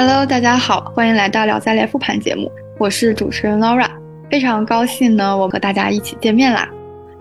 Hello，大家好，欢迎来到聊在列复盘节目，我是主持人 Laura，非常高兴呢，我和大家一起见面啦。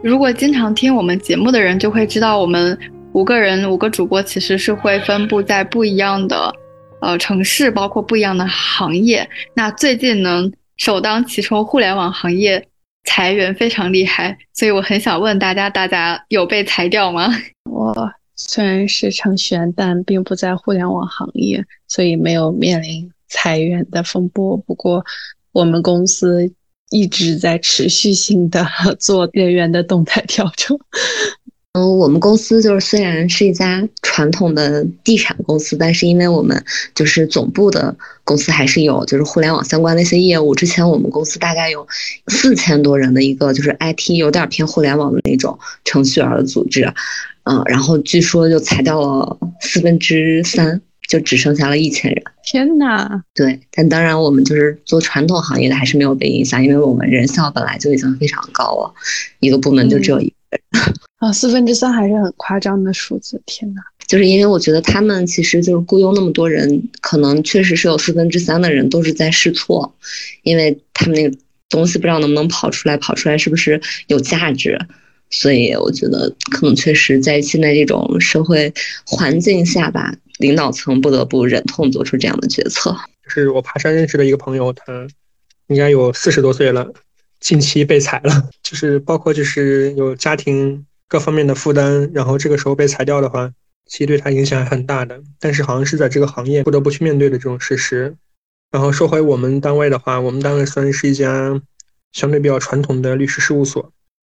如果经常听我们节目的人就会知道，我们五个人五个主播其实是会分布在不一样的呃城市，包括不一样的行业。那最近呢，首当其冲，互联网行业裁员非常厉害，所以我很想问大家，大家有被裁掉吗？我。虽然是程序员，但并不在互联网行业，所以没有面临裁员的风波。不过，我们公司一直在持续性的 做人员的动态调整。嗯，我们公司就是虽然是一家传统的地产公司，但是因为我们就是总部的公司还是有就是互联网相关的一些业务。之前我们公司大概有四千多人的一个就是 IT 有点偏互联网的那种程序员的组织。嗯，然后据说就裁掉了四分之三，就只剩下了一千人。天呐！对，但当然我们就是做传统行业的，还是没有被影响，因为我们人效本来就已经非常高了，一个部门就只有一个人。啊，四分之三还是很夸张的数字。天呐！就是因为我觉得他们其实就是雇佣那么多人，可能确实是有四分之三的人都是在试错，因为他们那个东西不知道能不能跑出来，跑出来是不是有价值。所以我觉得，可能确实在现在这种社会环境下吧，领导层不得不忍痛做出这样的决策。就是我爬山认识的一个朋友，他应该有四十多岁了，近期被裁了。就是包括就是有家庭各方面的负担，然后这个时候被裁掉的话，其实对他影响还很大的。但是好像是在这个行业不得不去面对的这种事实。然后说回我们单位的话，我们单位算是一家相对比较传统的律师事务所。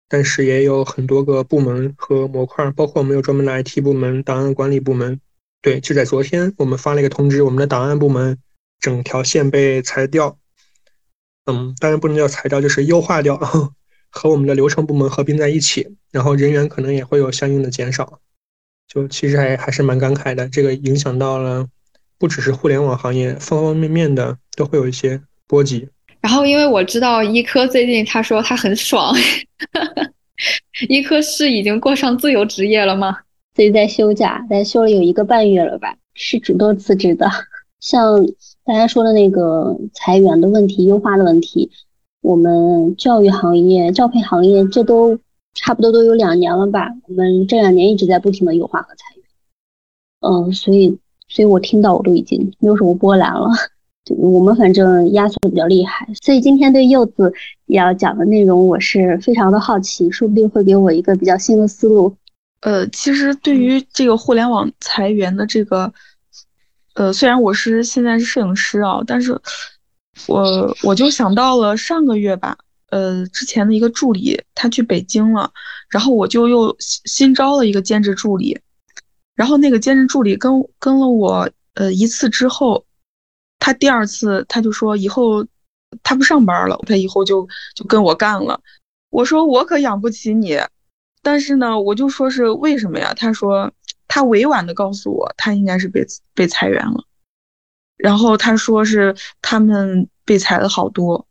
但是也有很多个部门和模块，包括我们有专门的 IT 部门、档案管理部门。对，就在昨天，我们发了一个通知，我们的档案部门整条线被裁掉。嗯，当然不能叫裁掉，就是优化掉，和我们的流程部门合并在一起，然后人员可能也会有相应的减少。就其实还还是蛮感慨的，这个影响到了不只是互联网行业，方方面面的都会有一些波及。然后，因为我知道医科最近他说他很爽，哈哈医科是已经过上自由职业了吗？自己在休假，但休了有一个半月了吧？是主动辞职的。像大家说的那个裁员的问题、优化的问题，我们教育行业、教培行业这都差不多都有两年了吧？我们这两年一直在不停的优化和裁员。嗯，所以，所以我听到我都已经没有什么波澜了。我们反正压缩的比较厉害，所以今天对柚子要讲的内容，我是非常的好奇，说不定会给我一个比较新的思路。呃，其实对于这个互联网裁员的这个，呃，虽然我是现在是摄影师啊，但是我我就想到了上个月吧，呃，之前的一个助理他去北京了，然后我就又新招了一个兼职助理，然后那个兼职助理跟跟了我呃一次之后。他第二次他就说以后他不上班了，他以后就就跟我干了。我说我可养不起你，但是呢，我就说是为什么呀？他说他委婉的告诉我，他应该是被被裁员了。然后他说是他们被裁了好多。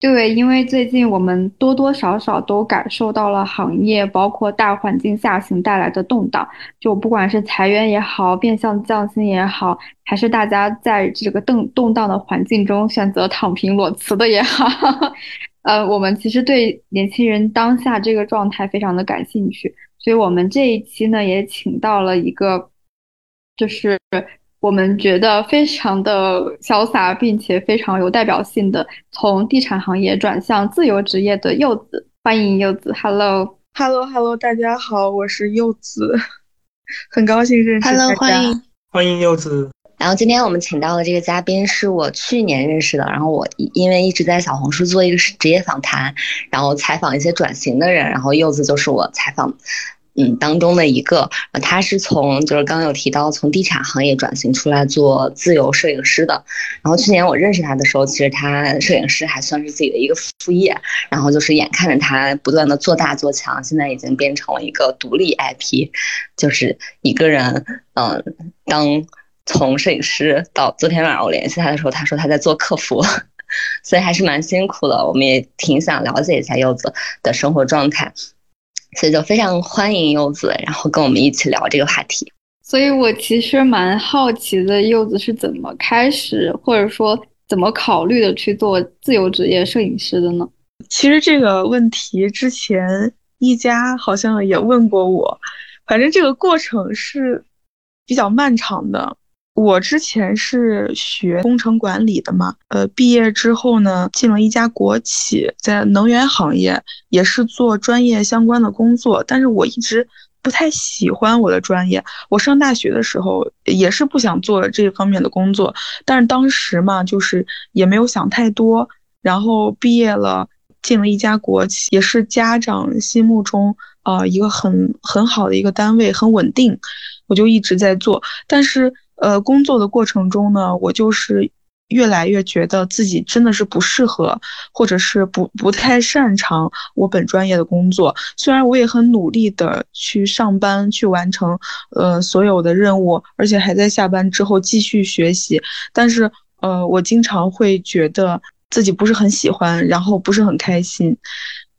对，因为最近我们多多少少都感受到了行业包括大环境下行带来的动荡，就不管是裁员也好，变相降薪也好，还是大家在这个动动荡的环境中选择躺平裸辞的也好，呃，我们其实对年轻人当下这个状态非常的感兴趣，所以我们这一期呢也请到了一个，就是。我们觉得非常的潇洒，并且非常有代表性的，从地产行业转向自由职业的柚子，欢迎柚子，Hello，Hello，Hello，大家好，我是柚子，很高兴认识大家，Hello，欢迎，欢迎柚子。然后今天我们请到的这个嘉宾是我去年认识的，然后我因为一直在小红书做一个职业访谈，然后采访一些转型的人，然后柚子就是我采访。嗯，当中的一个，他是从就是刚刚有提到从地产行业转型出来做自由摄影师的。然后去年我认识他的时候，其实他摄影师还算是自己的一个副业。然后就是眼看着他不断的做大做强，现在已经变成了一个独立 IP，就是一个人。嗯，当从摄影师到昨天晚上我联系他的时候，他说他在做客服，所以还是蛮辛苦的。我们也挺想了解一下柚子的生活状态。所以就非常欢迎柚子，然后跟我们一起聊这个话题。所以我其实蛮好奇的，柚子是怎么开始，或者说怎么考虑的去做自由职业摄影师的呢？其实这个问题之前一家好像也问过我，反正这个过程是比较漫长的。我之前是学工程管理的嘛，呃，毕业之后呢，进了一家国企，在能源行业，也是做专业相关的工作。但是我一直不太喜欢我的专业。我上大学的时候也是不想做这方面的工作，但是当时嘛，就是也没有想太多。然后毕业了，进了一家国企，也是家长心目中啊一个很很好的一个单位，很稳定，我就一直在做。但是。呃，工作的过程中呢，我就是越来越觉得自己真的是不适合，或者是不不太擅长我本专业的工作。虽然我也很努力的去上班，去完成呃所有的任务，而且还在下班之后继续学习，但是呃，我经常会觉得自己不是很喜欢，然后不是很开心。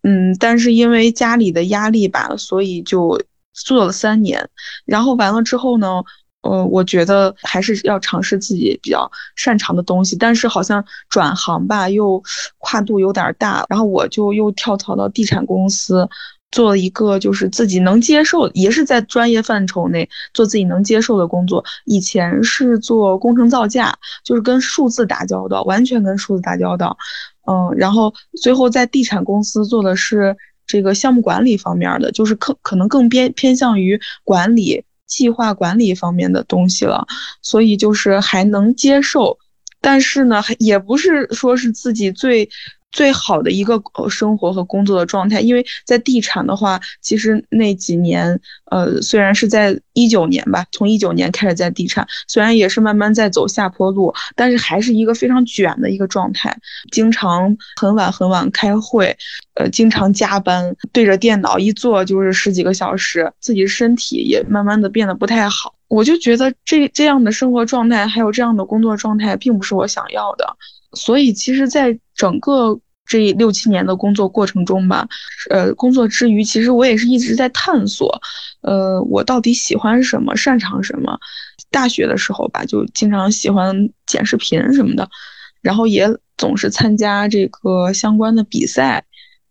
嗯，但是因为家里的压力吧，所以就做了三年，然后完了之后呢。呃，我觉得还是要尝试自己比较擅长的东西，但是好像转行吧，又跨度有点大，然后我就又跳槽到地产公司，做了一个就是自己能接受，也是在专业范畴内做自己能接受的工作。以前是做工程造价，就是跟数字打交道，完全跟数字打交道。嗯，然后最后在地产公司做的是这个项目管理方面的，就是可可能更偏偏向于管理。计划管理方面的东西了，所以就是还能接受，但是呢，也不是说是自己最。最好的一个生活和工作的状态，因为在地产的话，其实那几年，呃，虽然是在一九年吧，从一九年开始在地产，虽然也是慢慢在走下坡路，但是还是一个非常卷的一个状态，经常很晚很晚开会，呃，经常加班，对着电脑一坐就是十几个小时，自己身体也慢慢的变得不太好。我就觉得这这样的生活状态，还有这样的工作状态，并不是我想要的。所以，其实，在整个这六七年的工作过程中吧，呃，工作之余，其实我也是一直在探索，呃，我到底喜欢什么，擅长什么。大学的时候吧，就经常喜欢剪视频什么的，然后也总是参加这个相关的比赛，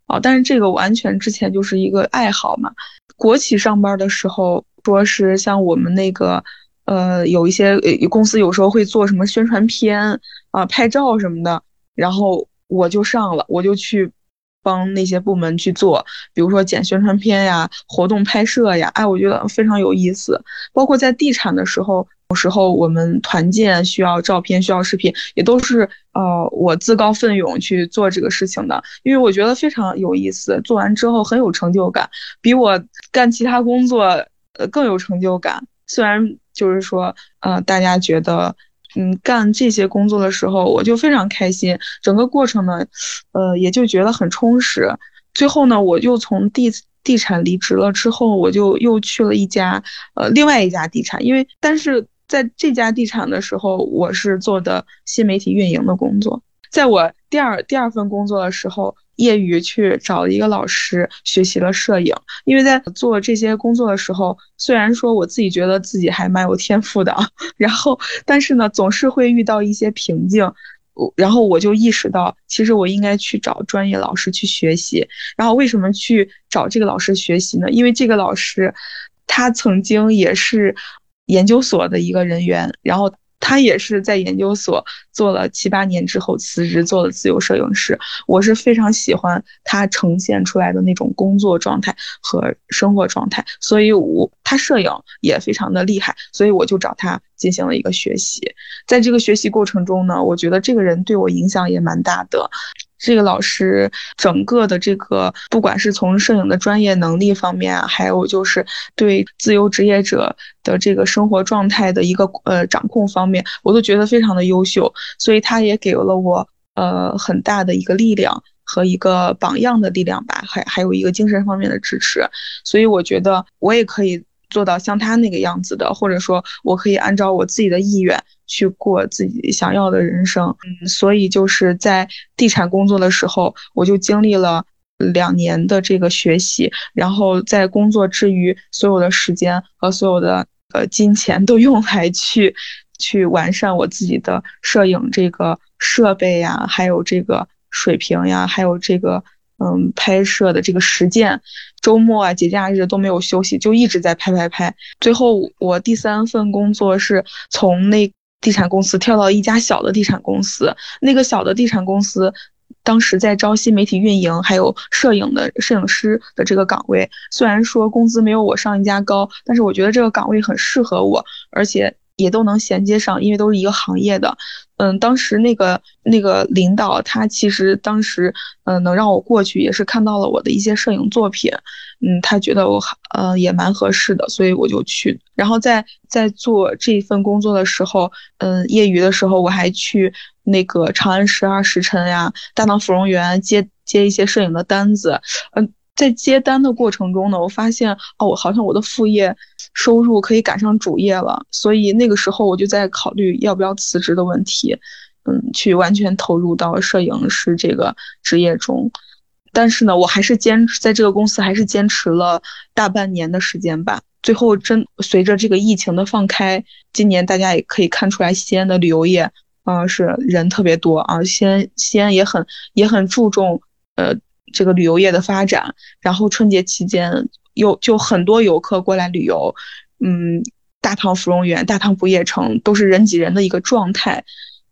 啊，但是这个完全之前就是一个爱好嘛。国企上班的时候，说是像我们那个。呃，有一些呃公司有时候会做什么宣传片啊、拍照什么的，然后我就上了，我就去帮那些部门去做，比如说剪宣传片呀、活动拍摄呀，哎，我觉得非常有意思。包括在地产的时候，有时候我们团建需要照片、需要视频，也都是呃我自告奋勇去做这个事情的，因为我觉得非常有意思，做完之后很有成就感，比我干其他工作呃更有成就感。虽然就是说，呃，大家觉得，嗯，干这些工作的时候，我就非常开心。整个过程呢，呃，也就觉得很充实。最后呢，我就从地地产离职了之后，我就又去了一家，呃，另外一家地产。因为，但是在这家地产的时候，我是做的新媒体运营的工作。在我第二第二份工作的时候。业余去找了一个老师学习了摄影，因为在做这些工作的时候，虽然说我自己觉得自己还蛮有天赋的，然后但是呢，总是会遇到一些瓶颈，我然后我就意识到，其实我应该去找专业老师去学习。然后为什么去找这个老师学习呢？因为这个老师，他曾经也是研究所的一个人员，然后。他也是在研究所做了七八年之后辞职做了自由摄影师。我是非常喜欢他呈现出来的那种工作状态和生活状态，所以我他摄影也非常的厉害，所以我就找他进行了一个学习。在这个学习过程中呢，我觉得这个人对我影响也蛮大的。这个老师整个的这个，不管是从摄影的专业能力方面啊，还有就是对自由职业者的这个生活状态的一个呃掌控方面，我都觉得非常的优秀。所以他也给了我呃很大的一个力量和一个榜样的力量吧，还还有一个精神方面的支持。所以我觉得我也可以做到像他那个样子的，或者说我可以按照我自己的意愿。去过自己想要的人生，嗯，所以就是在地产工作的时候，我就经历了两年的这个学习，然后在工作之余，所有的时间和所有的呃金钱都用来去去完善我自己的摄影这个设备呀，还有这个水平呀，还有这个嗯拍摄的这个实践，周末啊节假日都没有休息，就一直在拍拍拍。最后我第三份工作是从那地产公司跳到一家小的地产公司，那个小的地产公司。当时在招新媒体运营，还有摄影的摄影师的这个岗位，虽然说工资没有我上一家高，但是我觉得这个岗位很适合我，而且也都能衔接上，因为都是一个行业的。嗯，当时那个那个领导他其实当时嗯能让我过去，也是看到了我的一些摄影作品，嗯，他觉得我呃也蛮合适的，所以我就去。然后在在做这份工作的时候，嗯，业余的时候我还去。那个长安十二时辰呀，大唐芙蓉园接接一些摄影的单子，嗯，在接单的过程中呢，我发现哦，我好像我的副业收入可以赶上主业了，所以那个时候我就在考虑要不要辞职的问题，嗯，去完全投入到摄影师这个职业中。但是呢，我还是坚持在这个公司，还是坚持了大半年的时间吧。最后真随着这个疫情的放开，今年大家也可以看出来，西安的旅游业。啊，是人特别多啊！西安西安也很也很注重呃这个旅游业的发展。然后春节期间有就很多游客过来旅游，嗯，大唐芙蓉园、大唐不夜城都是人挤人的一个状态。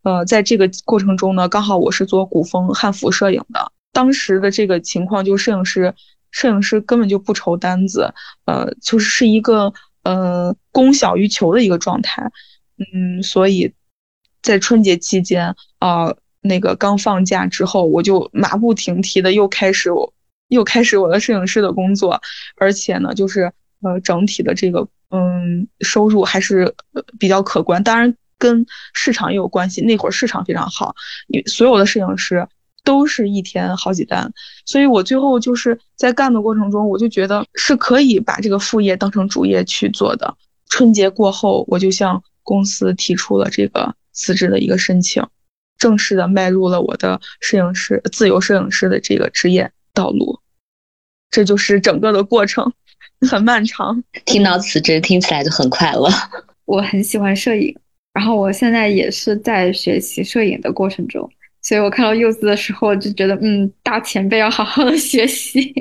呃，在这个过程中呢，刚好我是做古风汉服摄影的，当时的这个情况就摄影师摄影师根本就不愁单子，呃，就是是一个呃供小于求的一个状态，嗯，所以。在春节期间啊，那个刚放假之后，我就马不停蹄的又开始我又开始我的摄影师的工作，而且呢，就是呃整体的这个嗯收入还是比较可观。当然跟市场也有关系，那会儿市场非常好，所有的摄影师都是一天好几单，所以我最后就是在干的过程中，我就觉得是可以把这个副业当成主业去做的。春节过后，我就向公司提出了这个。辞职的一个申请，正式的迈入了我的摄影师、自由摄影师的这个职业道路。这就是整个的过程，很漫长。听到辞职，听起来就很快乐。我很喜欢摄影，然后我现在也是在学习摄影的过程中，所以我看到柚子的时候就觉得，嗯，大前辈要好好的学习，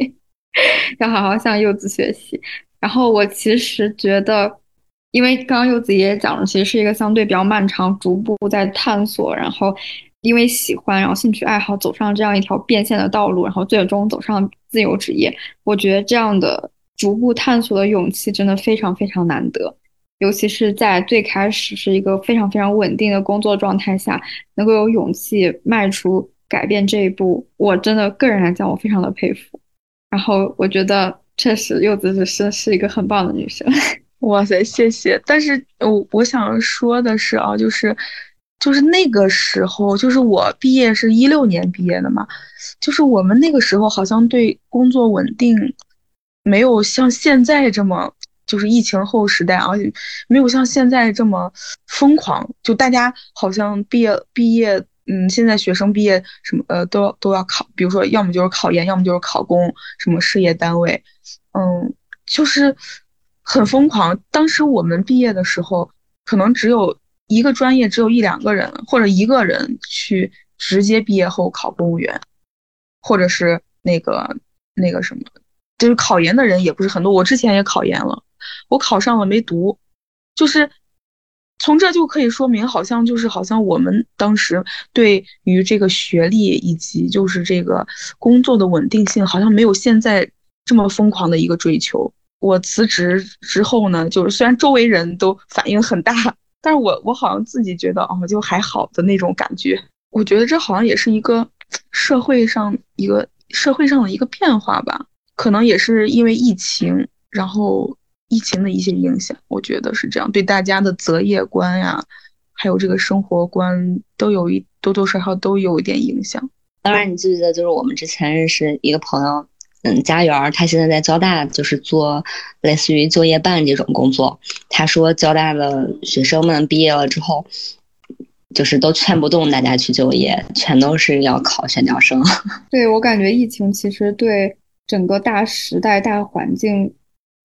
要好好向柚子学习。然后我其实觉得。因为刚刚柚子也讲了，其实是一个相对比较漫长、逐步在探索，然后因为喜欢，然后兴趣爱好走上这样一条变现的道路，然后最终走上自由职业。我觉得这样的逐步探索的勇气真的非常非常难得，尤其是在最开始是一个非常非常稳定的工作状态下，能够有勇气迈出改变这一步，我真的个人来讲，我非常的佩服。然后我觉得确实柚子是是一个很棒的女生。哇塞，谢谢！但是我我想说的是啊，就是，就是那个时候，就是我毕业是一六年毕业的嘛，就是我们那个时候好像对工作稳定，没有像现在这么，就是疫情后时代，而且没有像现在这么疯狂，就大家好像毕业毕业，嗯，现在学生毕业什么呃都都要考，比如说要么就是考研，要么就是考公，什么事业单位，嗯，就是。很疯狂。当时我们毕业的时候，可能只有一个专业，只有一两个人，或者一个人去直接毕业后考公务员，或者是那个那个什么，就是考研的人也不是很多。我之前也考研了，我考上了没读，就是从这就可以说明，好像就是好像我们当时对于这个学历以及就是这个工作的稳定性，好像没有现在这么疯狂的一个追求。我辞职之后呢，就是虽然周围人都反应很大，但是我我好像自己觉得哦，就还好的那种感觉。我觉得这好像也是一个社会上一个社会上的一个变化吧，可能也是因为疫情，然后疫情的一些影响，我觉得是这样，对大家的择业观呀，还有这个生活观都有一多多少少都有一点影响。当然，你记不记得就是我们之前认识一个朋友。嗯，家园他现在在交大，就是做类似于就业办这种工作。他说，交大的学生们毕业了之后，就是都劝不动大家去就业，全都是要考选调生。对我感觉，疫情其实对整个大时代、大环境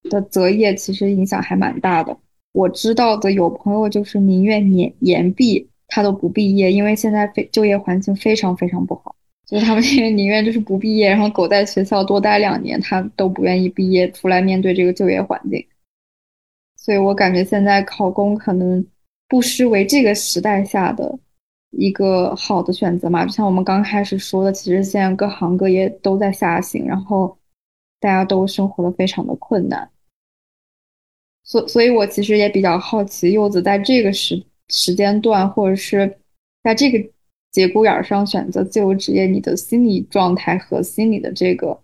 的择业其实影响还蛮大的。我知道的有朋友就是宁愿延延毕，他都不毕业，因为现在非就业环境非常非常不好，所以他们 宁愿就是不毕业，然后苟在学校多待两年，他都不愿意毕业出来面对这个就业环境。所以我感觉现在考公可能不失为这个时代下的一个好的选择嘛。就像我们刚开始说的，其实现在各行各业都在下行，然后大家都生活的非常的困难。所所以，我其实也比较好奇，柚子在这个时时间段，或者是在这个节骨眼上选择自由职业，你的心理状态和心理的这个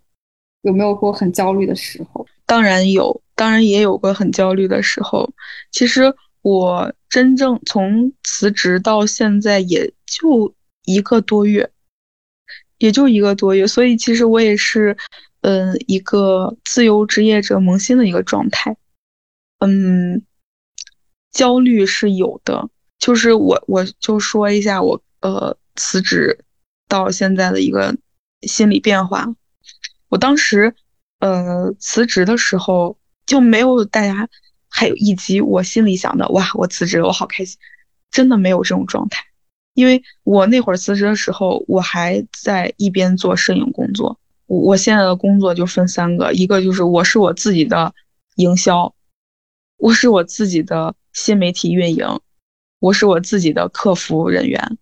有没有过很焦虑的时候？当然有，当然也有过很焦虑的时候。其实我真正从辞职到现在也就一个多月，也就一个多月，所以其实我也是，嗯，一个自由职业者萌新的一个状态。嗯，焦虑是有的，就是我我就说一下我呃辞职到现在的一个心理变化。我当时呃辞职的时候就没有大家，还有以及我心里想的哇，我辞职了，我好开心，真的没有这种状态。因为我那会儿辞职的时候，我还在一边做摄影工作。我我现在的工作就分三个，一个就是我是我自己的营销。我是我自己的新媒体运营，我是我自己的客服人员，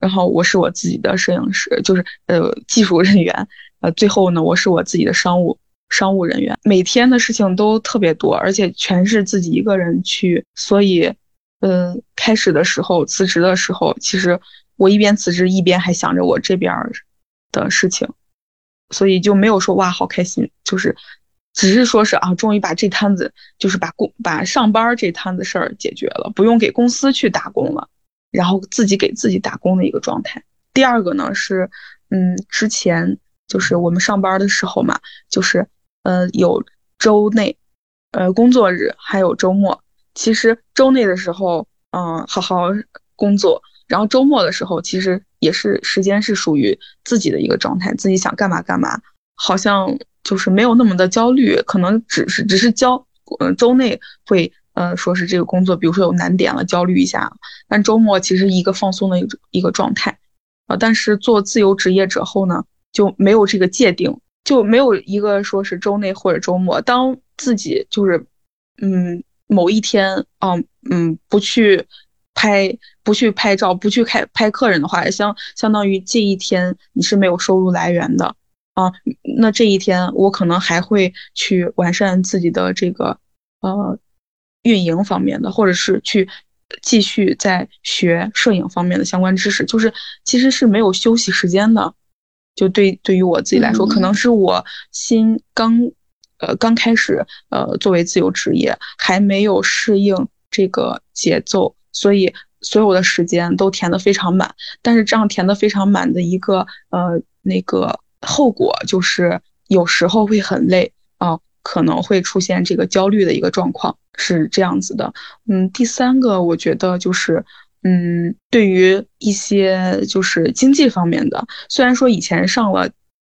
然后我是我自己的摄影师，就是呃技术人员，呃最后呢我是我自己的商务商务人员，每天的事情都特别多，而且全是自己一个人去，所以，嗯开始的时候辞职的时候，其实我一边辞职一边还想着我这边的事情，所以就没有说哇好开心，就是。只是说是啊，终于把这摊子，就是把工把上班这摊子事儿解决了，不用给公司去打工了，然后自己给自己打工的一个状态。第二个呢是，嗯，之前就是我们上班的时候嘛，就是呃有周内，呃工作日还有周末。其实周内的时候，嗯，好好工作，然后周末的时候，其实也是时间是属于自己的一个状态，自己想干嘛干嘛，好像。就是没有那么的焦虑，可能只是只是焦，嗯，周内会，呃，说是这个工作，比如说有难点了，焦虑一下，但周末其实一个放松的一个一个状态，啊，但是做自由职业者后呢，就没有这个界定，就没有一个说是周内或者周末，当自己就是，嗯，某一天，嗯嗯，不去拍，不去拍照，不去开拍客人的话，相相当于这一天你是没有收入来源的。啊，那这一天我可能还会去完善自己的这个呃运营方面的，或者是去继续在学摄影方面的相关知识，就是其实是没有休息时间的。就对对于我自己来说，可能是我新刚呃刚开始呃作为自由职业，还没有适应这个节奏，所以所有的时间都填的非常满。但是这样填的非常满的一个呃那个。后果就是有时候会很累啊，可能会出现这个焦虑的一个状况，是这样子的。嗯，第三个我觉得就是，嗯，对于一些就是经济方面的，虽然说以前上了，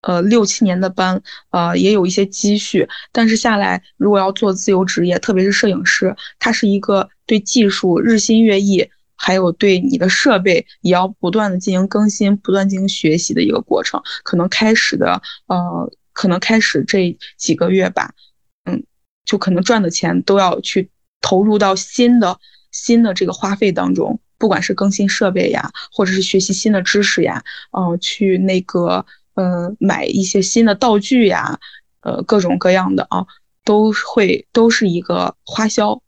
呃六七年的班，呃也有一些积蓄，但是下来如果要做自由职业，特别是摄影师，它是一个对技术日新月异。还有对你的设备也要不断的进行更新，不断进行学习的一个过程。可能开始的呃，可能开始这几个月吧，嗯，就可能赚的钱都要去投入到新的新的这个花费当中，不管是更新设备呀，或者是学习新的知识呀，嗯，去那个呃买一些新的道具呀，呃各种各样的啊，都会都是一个花销。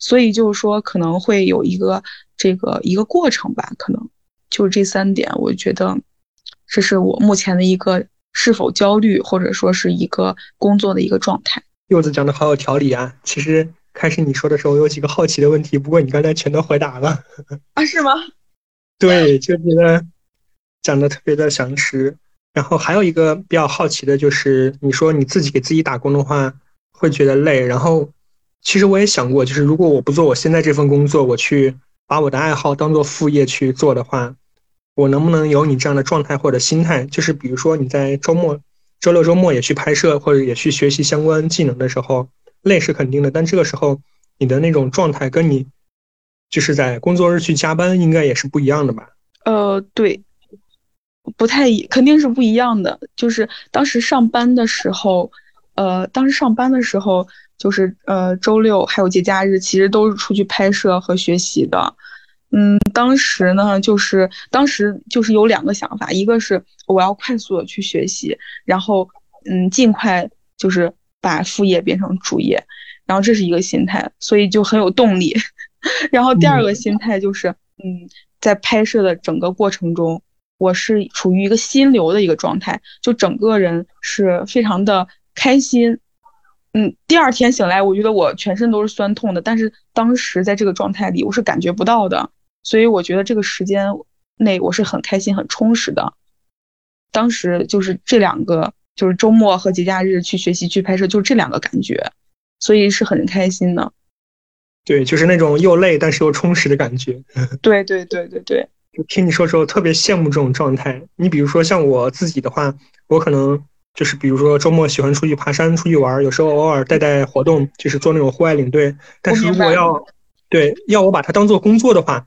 所以就是说，可能会有一个这个一个过程吧，可能就是这三点，我觉得这是我目前的一个是否焦虑，或者说是一个工作的一个状态。柚子讲的好有条理啊！其实开始你说的时候，有几个好奇的问题，不过你刚才全都回答了啊？是吗？对，就觉得讲的特别的详实。然后还有一个比较好奇的就是，你说你自己给自己打工的话，会觉得累，然后。其实我也想过，就是如果我不做我现在这份工作，我去把我的爱好当做副业去做的话，我能不能有你这样的状态或者心态？就是比如说你在周末、周六、周末也去拍摄或者也去学习相关技能的时候，累是肯定的，但这个时候你的那种状态跟你就是在工作日去加班应该也是不一样的吧？呃，对，不太一，肯定是不一样的。就是当时上班的时候，呃，当时上班的时候，就是呃，周六还有节假日，其实都是出去拍摄和学习的。嗯，当时呢，就是当时就是有两个想法，一个是我要快速的去学习，然后嗯，尽快就是把副业变成主业，然后这是一个心态，所以就很有动力。然后第二个心态就是，嗯，在拍摄的整个过程中，我是处于一个心流的一个状态，就整个人是非常的开心。嗯，第二天醒来，我觉得我全身都是酸痛的，但是当时在这个状态里，我是感觉不到的。所以我觉得这个时间内我是很开心、很充实的。当时就是这两个，就是周末和节假日去学习、去拍摄，就这两个感觉，所以是很开心的。对，就是那种又累但是又充实的感觉。对对对对对，就听你说之后特别羡慕这种状态。你比如说像我自己的话，我可能就是比如说周末喜欢出去爬山、出去玩，有时候偶尔带带活动，就是做那种户外领队。但是如果要对要我把它当做工作的话，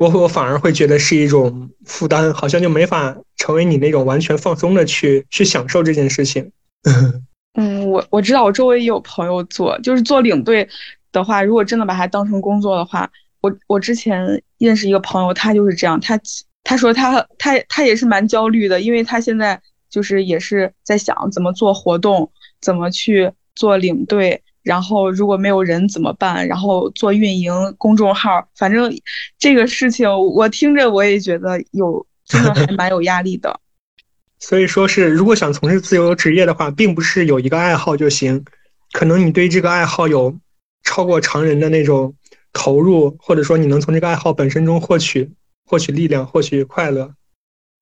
我我反而会觉得是一种负担，好像就没法成为你那种完全放松的去去享受这件事情。嗯，我我知道，我周围也有朋友做，就是做领队的话，如果真的把它当成工作的话，我我之前认识一个朋友，他就是这样，他他说他他他也是蛮焦虑的，因为他现在就是也是在想怎么做活动，怎么去做领队。然后如果没有人怎么办？然后做运营公众号，反正这个事情我听着我也觉得有真的还蛮有压力的。所以说是，如果想从事自由职业的话，并不是有一个爱好就行，可能你对这个爱好有超过常人的那种投入，或者说你能从这个爱好本身中获取获取力量、获取快乐，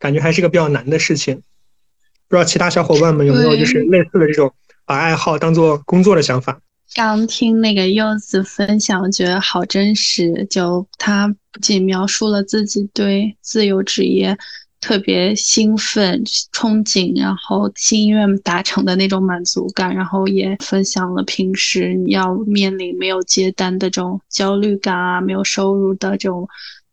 感觉还是个比较难的事情。不知道其他小伙伴们有没有就是类似的这种把爱好当做工作的想法？刚听那个柚子分享，我觉得好真实。就他不仅描述了自己对自由职业特别兴奋、憧憬，然后心愿达成的那种满足感，然后也分享了平时你要面临没有接单的这种焦虑感啊，没有收入的这种。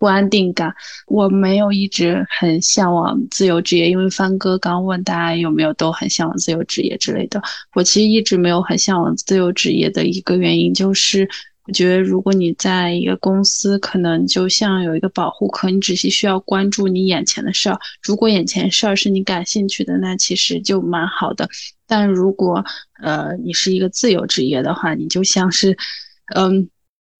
不安定感，我没有一直很向往自由职业，因为帆哥刚问大家有没有都很向往自由职业之类的。我其实一直没有很向往自由职业的一个原因，就是我觉得如果你在一个公司，可能就像有一个保护壳，你只是需要关注你眼前的事儿。如果眼前事儿是你感兴趣的，那其实就蛮好的。但如果呃你是一个自由职业的话，你就像是嗯。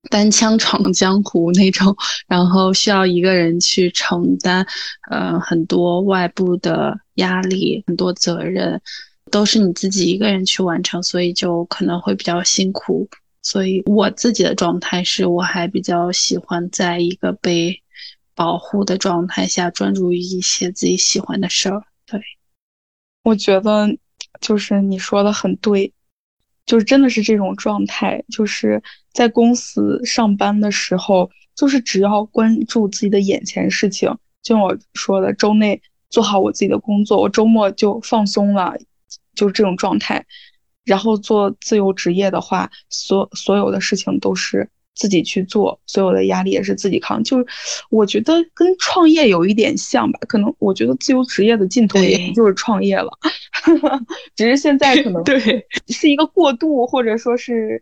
单枪闯江湖那种，然后需要一个人去承担，呃，很多外部的压力，很多责任，都是你自己一个人去完成，所以就可能会比较辛苦。所以我自己的状态是，我还比较喜欢在一个被保护的状态下，专注于一些自己喜欢的事儿。对，我觉得就是你说的很对。就是真的是这种状态，就是在公司上班的时候，就是只要关注自己的眼前事情，就像我说的，周内做好我自己的工作，我周末就放松了，就是这种状态。然后做自由职业的话，所所有的事情都是。自己去做，所有的压力也是自己扛。就是我觉得跟创业有一点像吧，可能我觉得自由职业的尽头也就是创业了，只是现在可 能对是一个过渡，或者说是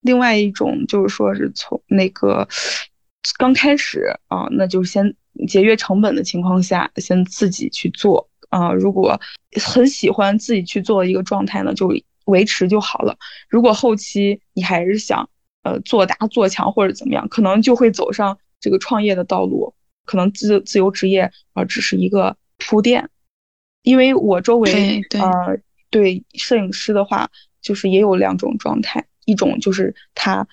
另外一种，就是说是从那个刚开始啊，那就先节约成本的情况下，先自己去做啊。如果很喜欢自己去做的一个状态呢，就维持就好了。如果后期你还是想。呃，做大做强或者怎么样，可能就会走上这个创业的道路。可能自自由职业啊，只是一个铺垫。因为我周围呃，对摄影师的话，就是也有两种状态，一种就是他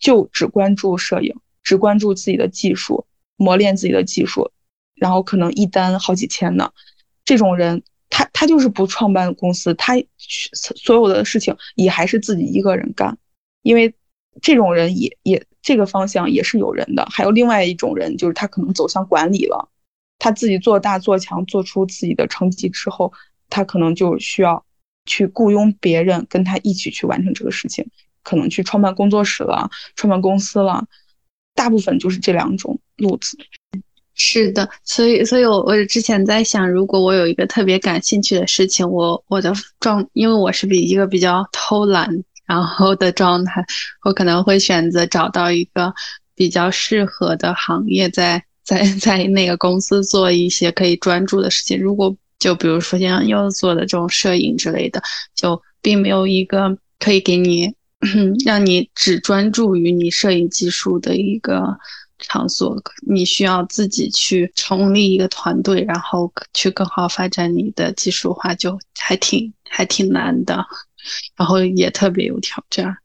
就只关注摄影，只关注自己的技术，磨练自己的技术，然后可能一单好几千呢。这种人，他他就是不创办公司，他所有的事情也还是自己一个人干，因为。这种人也也这个方向也是有人的，还有另外一种人，就是他可能走向管理了，他自己做大做强，做出自己的成绩之后，他可能就需要去雇佣别人跟他一起去完成这个事情，可能去创办工作室了，创办公司了，大部分就是这两种路子。是的，所以，所以我我之前在想，如果我有一个特别感兴趣的事情，我我的状，因为我是比一个比较偷懒然后的状态，我可能会选择找到一个比较适合的行业，在在在那个公司做一些可以专注的事情。如果就比如说像柚子做的这种摄影之类的，就并没有一个可以给你让你只专注于你摄影技术的一个。场所，你需要自己去成立一个团队，然后去更好发展你的技术化，就还挺还挺难的，然后也特别有挑战。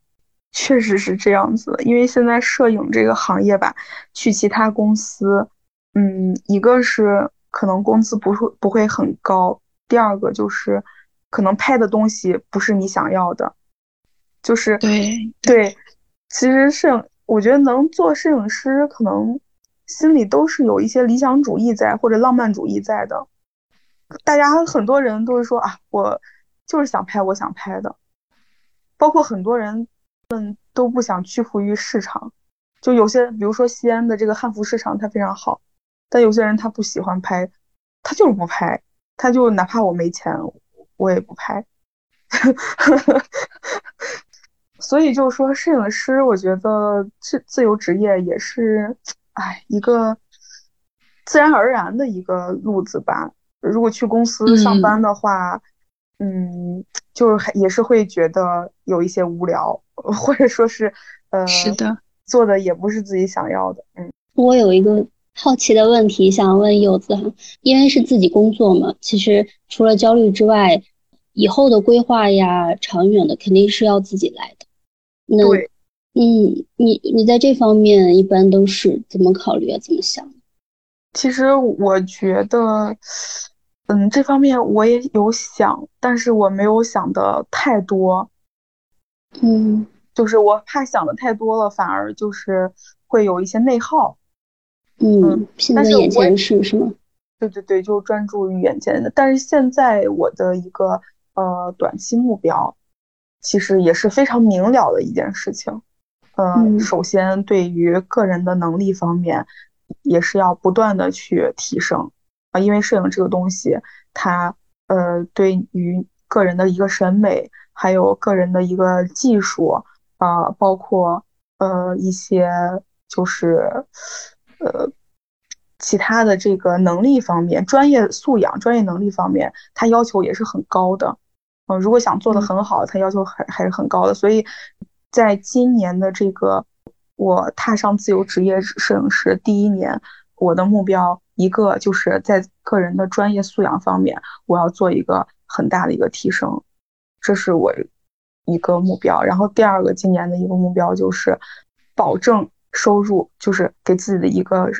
确实是这样子，因为现在摄影这个行业吧，去其他公司，嗯，一个是可能工资不会不会很高，第二个就是可能拍的东西不是你想要的，就是对对，其实摄影。我觉得能做摄影师，可能心里都是有一些理想主义在，或者浪漫主义在的。大家很多人都是说啊，我就是想拍我想拍的。包括很多人们都不想屈服于市场。就有些，比如说西安的这个汉服市场，它非常好，但有些人他不喜欢拍，他就是不拍，他就哪怕我没钱，我也不拍。所以就是说，摄影师，我觉得自自由职业也是，哎，一个自然而然的一个路子吧。如果去公司上班的话，嗯，就是也是会觉得有一些无聊，或者说是，呃，是的，做的也不是自己想要的。嗯，我有一个好奇的问题想问柚子哈，因为是自己工作嘛，其实除了焦虑之外，以后的规划呀，长远的肯定是要自己来的。对，嗯，你你在这方面一般都是怎么考虑啊？怎么想？其实我觉得，嗯，这方面我也有想，但是我没有想的太多。嗯，就是我怕想的太多了，反而就是会有一些内耗。嗯，现在眼前是是吗？对对对，就专注于眼前的。但是现在我的一个呃短期目标。其实也是非常明了的一件事情，嗯，首先对于个人的能力方面，也是要不断的去提升啊，因为摄影这个东西，它呃对于个人的一个审美，还有个人的一个技术啊，包括呃一些就是呃其他的这个能力方面，专业素养、专业能力方面，它要求也是很高的。嗯，如果想做的很好，他要求还还是很高的。所以，在今年的这个我踏上自由职业摄影师第一年，我的目标一个就是在个人的专业素养方面，我要做一个很大的一个提升，这是我一个目标。然后第二个今年的一个目标就是保证收入，就是给自己的一个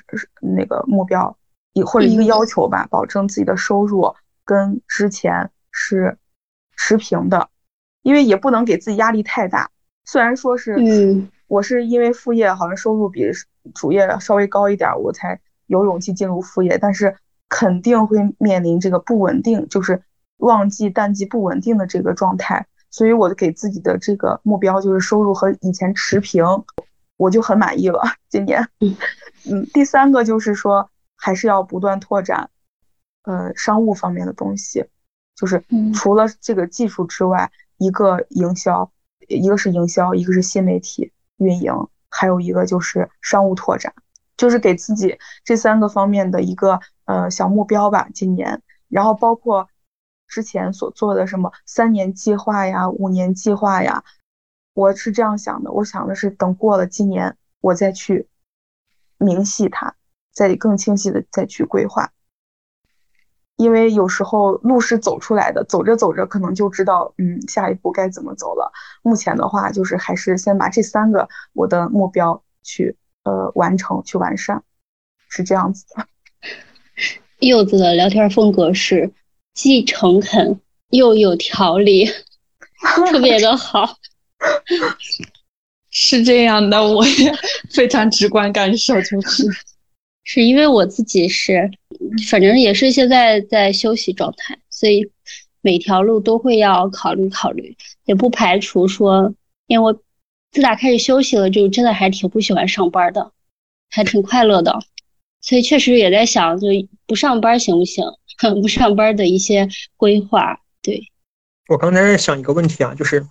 那个目标，一或者一个要求吧，保证自己的收入跟之前是。持平的，因为也不能给自己压力太大。虽然说是，嗯，我是因为副业好像收入比主业稍微高一点，我才有勇气进入副业，但是肯定会面临这个不稳定，就是旺季淡季不稳定的这个状态。所以我给自己的这个目标就是收入和以前持平，我就很满意了。今年，嗯，第三个就是说还是要不断拓展，呃，商务方面的东西。就是除了这个技术之外，一个营销，一个是营销，一个是新媒体运营，还有一个就是商务拓展，就是给自己这三个方面的一个呃小目标吧。今年，然后包括之前所做的什么三年计划呀、五年计划呀，我是这样想的，我想的是等过了今年，我再去明细它，再更清晰的再去规划。因为有时候路是走出来的，走着走着可能就知道，嗯，下一步该怎么走了。目前的话，就是还是先把这三个我的目标去呃完成，去完善，是这样子的。柚子的聊天风格是既诚恳又有条理，特别的好。是这样的，我也非常直观感受就是。是因为我自己是，反正也是现在在休息状态，所以每条路都会要考虑考虑，也不排除说，因为我自打开始休息了，就真的还挺不喜欢上班的，还挺快乐的。所以确实也在想，就不上班行不行？不上班的一些规划。对，我刚才在想一个问题啊，就是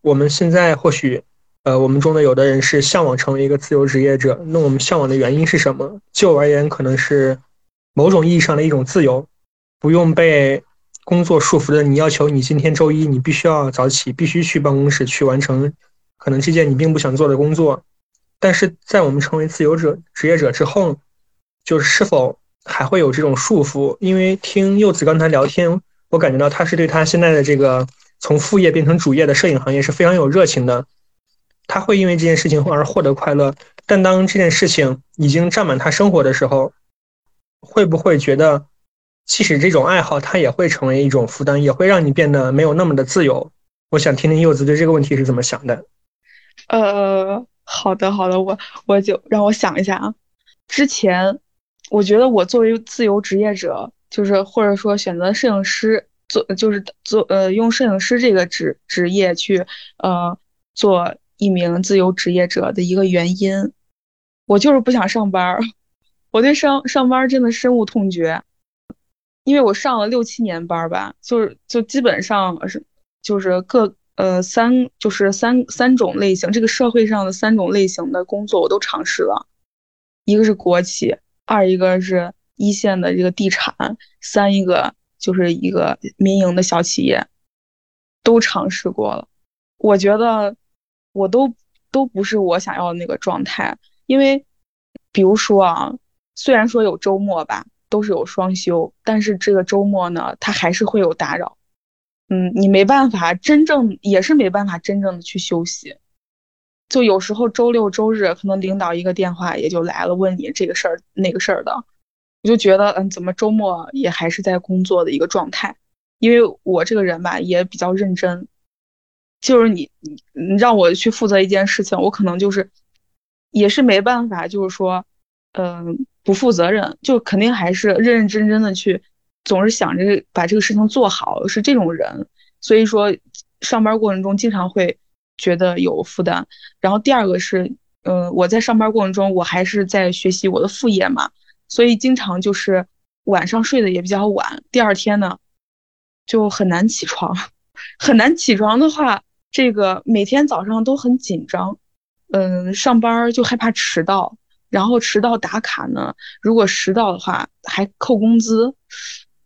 我们现在或许，呃，我们中的有的人是向往成为一个自由职业者，那我们向往的原因是什么？就而言，可能是某种意义上的一种自由，不用被工作束缚的。你要求你今天周一你必须要早起，必须去办公室去完成可能这件你并不想做的工作。但是在我们成为自由者职业者之后，就是是否还会有这种束缚？因为听柚子刚才聊天，我感觉到他是对他现在的这个从副业变成主业的摄影行业是非常有热情的。他会因为这件事情而获得快乐，但当这件事情已经占满他生活的时候，会不会觉得，即使这种爱好，它也会成为一种负担，也会让你变得没有那么的自由？我想听听柚子对这个问题是怎么想的。呃，好的，好的，我我就让我想一下啊，之前。我觉得我作为自由职业者，就是或者说选择摄影师做，就是做呃用摄影师这个职职业去呃做一名自由职业者的一个原因，我就是不想上班儿我对上上班真的深恶痛绝，因为我上了六七年班吧，就是就基本上是就是各呃三就是三三种类型，这个社会上的三种类型的工作我都尝试了，一个是国企。二一个是一线的这个地产，三一个就是一个民营的小企业，都尝试过了。我觉得我都都不是我想要的那个状态，因为比如说啊，虽然说有周末吧，都是有双休，但是这个周末呢，它还是会有打扰。嗯，你没办法真正也是没办法真正的去休息。就有时候周六周日可能领导一个电话也就来了，问你这个事儿那个事儿的，我就觉得嗯，怎么周末也还是在工作的一个状态？因为我这个人吧也比较认真，就是你你让我去负责一件事情，我可能就是也是没办法，就是说嗯不负责任，就肯定还是认认真真的去，总是想着把这个事情做好，是这种人，所以说上班过程中经常会。觉得有负担，然后第二个是，呃，我在上班过程中，我还是在学习我的副业嘛，所以经常就是晚上睡得也比较晚，第二天呢就很难起床，很难起床的话，这个每天早上都很紧张，嗯，上班就害怕迟到，然后迟到打卡呢，如果迟到的话还扣工资，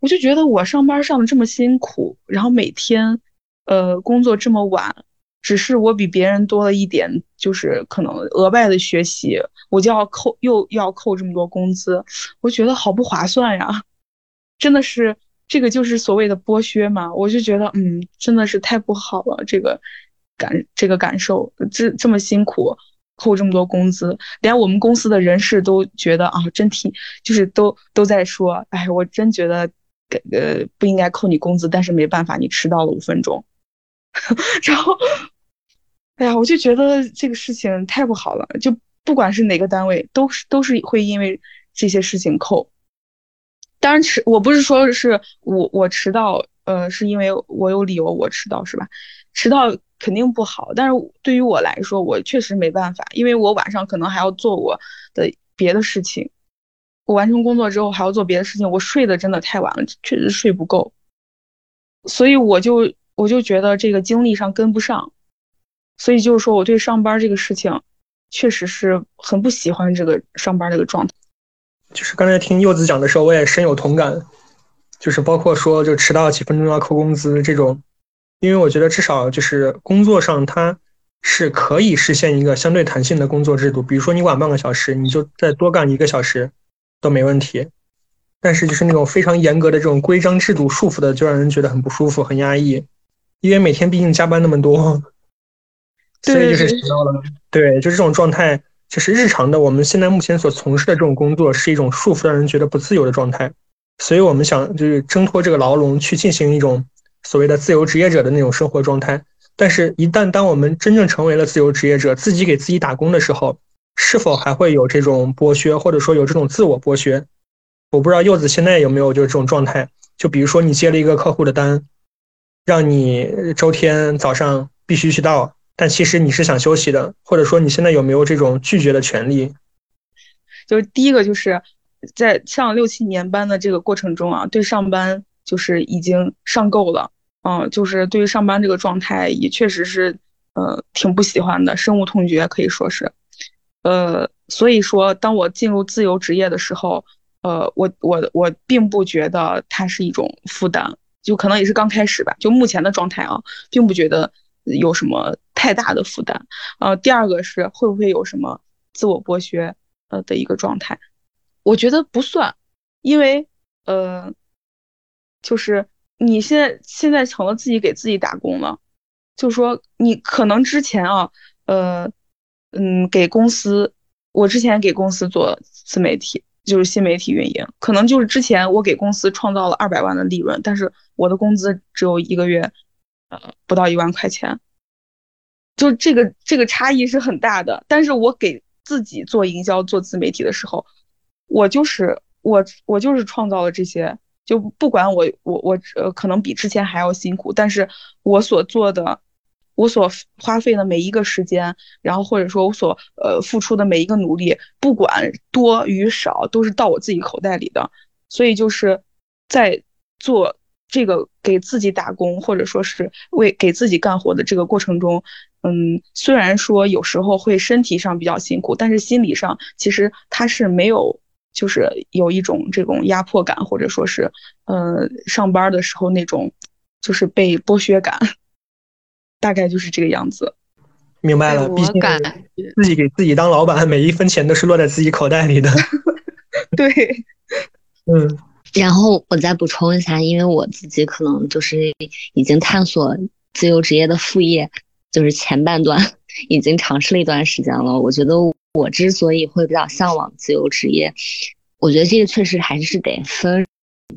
我就觉得我上班上的这么辛苦，然后每天，呃，工作这么晚。只是我比别人多了一点，就是可能额外的学习，我就要扣，又要扣这么多工资，我觉得好不划算呀！真的是这个就是所谓的剥削嘛？我就觉得，嗯，真的是太不好了，这个感这个感受，这这么辛苦，扣这么多工资，连我们公司的人事都觉得啊，真替，就是都都在说，哎，我真觉得，呃，不应该扣你工资，但是没办法，你迟到了五分钟，然后。哎呀，我就觉得这个事情太不好了。就不管是哪个单位，都是都是会因为这些事情扣。当然迟，我不是说是我我迟到，呃，是因为我有理由我迟到是吧？迟到肯定不好，但是对于我来说，我确实没办法，因为我晚上可能还要做我的别的事情。我完成工作之后还要做别的事情，我睡得真的太晚了，确实睡不够。所以我就我就觉得这个精力上跟不上。所以就是说，我对上班这个事情，确实是很不喜欢这个上班这个状态。就是刚才听柚子讲的时候，我也深有同感。就是包括说，就迟到几分钟要扣工资这种，因为我觉得至少就是工作上它是可以实现一个相对弹性的工作制度。比如说你晚半个小时，你就再多干一个小时都没问题。但是就是那种非常严格的这种规章制度束缚的，就让人觉得很不舒服、很压抑。因为每天毕竟加班那么多。所以就是迟到了，对，就是这种状态，就是日常的。我们现在目前所从事的这种工作，是一种束缚，让人觉得不自由的状态。所以我们想就是挣脱这个牢笼，去进行一种所谓的自由职业者的那种生活状态。但是，一旦当我们真正成为了自由职业者，自己给自己打工的时候，是否还会有这种剥削，或者说有这种自我剥削？我不知道柚子现在有没有就是这种状态。就比如说你接了一个客户的单，让你周天早上必须去到。但其实你是想休息的，或者说你现在有没有这种拒绝的权利？就是第一个就是在上六七年班的这个过程中啊，对上班就是已经上够了，嗯，就是对于上班这个状态也确实是呃挺不喜欢的，深恶痛绝可以说是，呃，所以说当我进入自由职业的时候，呃，我我我并不觉得它是一种负担，就可能也是刚开始吧，就目前的状态啊，并不觉得有什么太大的负担，呃，第二个是会不会有什么自我剥削？呃的一个状态，我觉得不算，因为呃，就是你现在现在成了自己给自己打工了，就说你可能之前啊，呃，嗯，给公司，我之前给公司做自媒体，就是新媒体运营，可能就是之前我给公司创造了二百万的利润，但是我的工资只有一个月，呃，不到一万块钱，就这个这个差异是很大的，但是我给。自己做营销、做自媒体的时候，我就是我，我就是创造了这些。就不管我，我，我呃，可能比之前还要辛苦，但是我所做的，我所花费的每一个时间，然后或者说我所呃付出的每一个努力，不管多与少，都是到我自己口袋里的。所以就是在做这个给自己打工，或者说是为给自己干活的这个过程中。嗯，虽然说有时候会身体上比较辛苦，但是心理上其实他是没有，就是有一种这种压迫感，或者说是，呃，上班的时候那种就是被剥削感，大概就是这个样子。明白了，毕竟自己给自己当老板，每一分钱都是落在自己口袋里的。对，嗯。然后我再补充一下，因为我自己可能就是已经探索自由职业的副业。就是前半段 已经尝试了一段时间了，我觉得我之所以会比较向往自由职业，我觉得这个确实还是得分。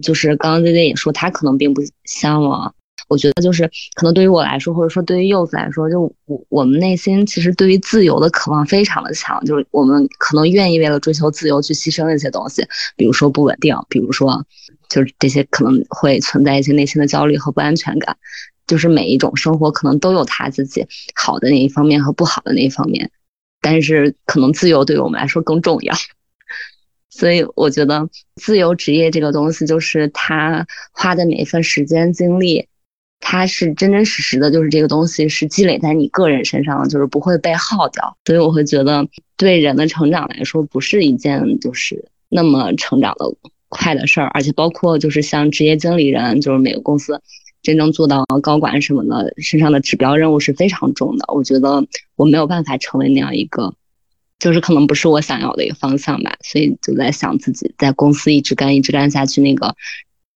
就是刚刚 Z Z 也说他可能并不向往，我觉得就是可能对于我来说，或者说对于柚子来说，就我我们内心其实对于自由的渴望非常的强，就是我们可能愿意为了追求自由去牺牲一些东西，比如说不稳定，比如说就是这些可能会存在一些内心的焦虑和不安全感。就是每一种生活可能都有他自己好的那一方面和不好的那一方面，但是可能自由对于我们来说更重要，所以我觉得自由职业这个东西，就是他花的每一份时间精力，他是真真实实的，就是这个东西是积累在你个人身上的，就是不会被耗掉。所以我会觉得，对人的成长来说，不是一件就是那么成长的快的事儿，而且包括就是像职业经理人，就是每个公司。真正做到高管什么的，身上的指标任务是非常重的。我觉得我没有办法成为那样一个，就是可能不是我想要的一个方向吧。所以就在想自己在公司一直干一直干下去，那个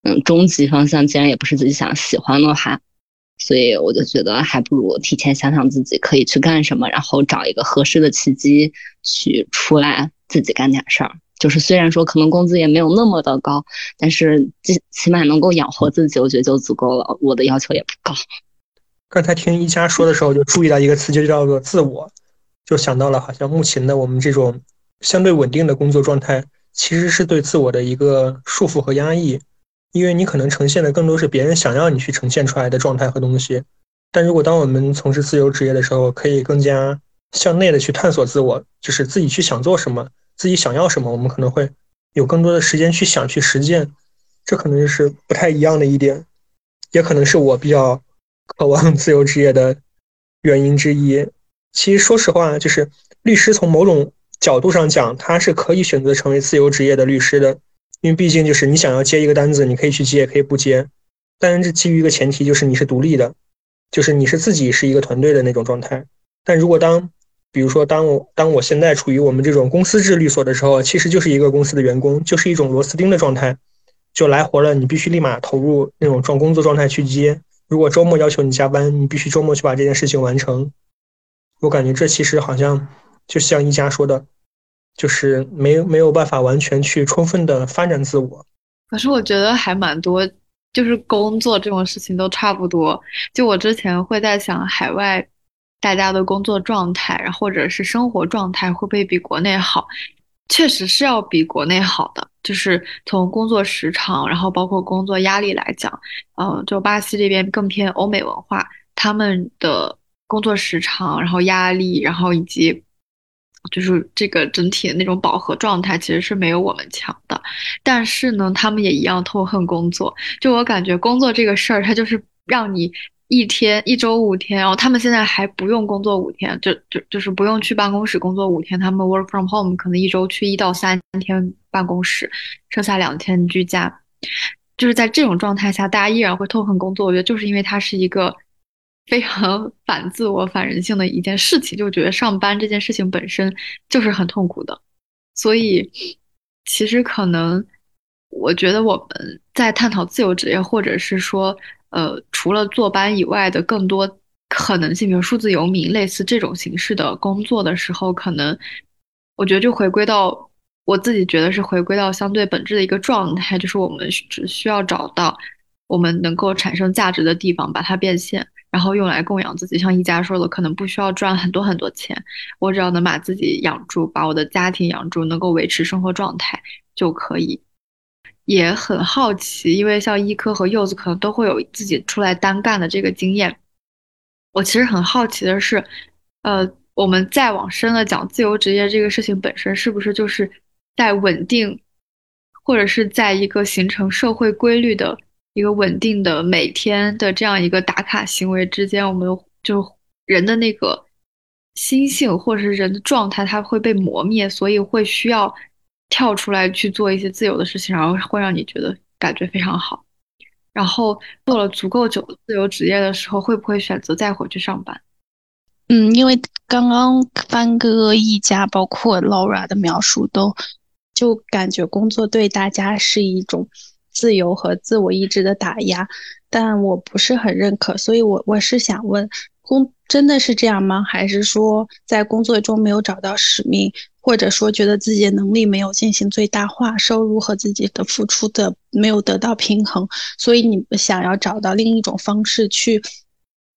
嗯，终极方向既然也不是自己想喜欢的话，所以我就觉得还不如提前想想自己可以去干什么，然后找一个合适的契机去出来自己干点事儿。就是虽然说可能工资也没有那么的高，但是最起码能够养活自己，我觉得就足够了。我的要求也不高。刚才听一佳说的时候，就注意到一个词，就叫做自我，就想到了好像目前的我们这种相对稳定的工作状态，其实是对自我的一个束缚和压抑，因为你可能呈现的更多是别人想要你去呈现出来的状态和东西。但如果当我们从事自由职业的时候，可以更加向内的去探索自我，就是自己去想做什么。自己想要什么，我们可能会有更多的时间去想、去实践，这可能就是不太一样的一点，也可能是我比较渴望自由职业的原因之一。其实说实话，就是律师从某种角度上讲，他是可以选择成为自由职业的律师的，因为毕竟就是你想要接一个单子，你可以去接，也可以不接，但是基于一个前提，就是你是独立的，就是你是自己是一个团队的那种状态。但如果当比如说，当我当我现在处于我们这种公司制律所的时候，其实就是一个公司的员工，就是一种螺丝钉的状态，就来活了，你必须立马投入那种状工作状态去接。如果周末要求你加班，你必须周末去把这件事情完成。我感觉这其实好像就像一家说的，就是没没有办法完全去充分的发展自我。可是我觉得还蛮多，就是工作这种事情都差不多。就我之前会在想海外。大家的工作状态，然后或者是生活状态会不会比国内好？确实是要比国内好的，就是从工作时长，然后包括工作压力来讲，嗯，就巴西这边更偏欧美文化，他们的工作时长，然后压力，然后以及就是这个整体的那种饱和状态，其实是没有我们强的。但是呢，他们也一样痛恨工作。就我感觉，工作这个事儿，它就是让你。一天一周五天，然后他们现在还不用工作五天，就就就是不用去办公室工作五天，他们 work from home 可能一周去一到三天办公室，剩下两天居家。就是在这种状态下，大家依然会痛恨工作。我觉得就是因为它是一个非常 反自我、反人性的一件事情，就觉得上班这件事情本身就是很痛苦的。所以，其实可能我觉得我们在探讨自由职业，或者是说。呃，除了坐班以外的更多可能性，比如数字游民类似这种形式的工作的时候，可能我觉得就回归到我自己觉得是回归到相对本质的一个状态，就是我们只需要找到我们能够产生价值的地方，把它变现，然后用来供养自己。像一家说的，可能不需要赚很多很多钱，我只要能把自己养住，把我的家庭养住，能够维持生活状态就可以。也很好奇，因为像医科和柚子可能都会有自己出来单干的这个经验。我其实很好奇的是，呃，我们再往深了讲，自由职业这个事情本身是不是就是在稳定，或者是在一个形成社会规律的一个稳定的每天的这样一个打卡行为之间，我们就人的那个心性或者是人的状态，它会被磨灭，所以会需要。跳出来去做一些自由的事情，然后会让你觉得感觉非常好。然后做了足够久的自由职业的时候，会不会选择再回去上班？嗯，因为刚刚帆哥一家包括 Laura 的描述都就感觉工作对大家是一种自由和自我意志的打压，但我不是很认可，所以我我是想问，工真的是这样吗？还是说在工作中没有找到使命？或者说，觉得自己的能力没有进行最大化，收入和自己的付出的没有得到平衡，所以你想要找到另一种方式去